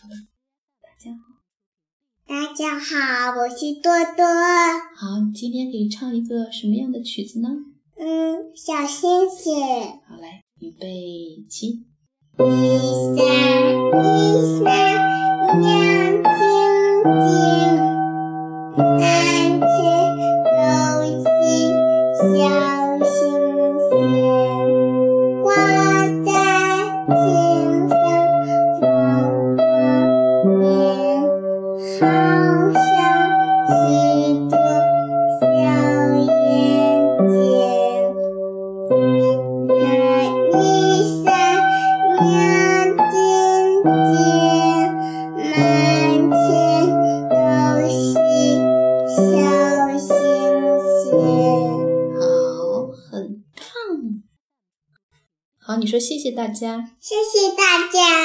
大家好，大家好，我是多多。好，你今天给唱一个什么样的曲子呢？嗯，小星星。好，来，预备起。一闪一闪亮晶晶，安全游戏小好，你说谢谢大家。谢谢大家。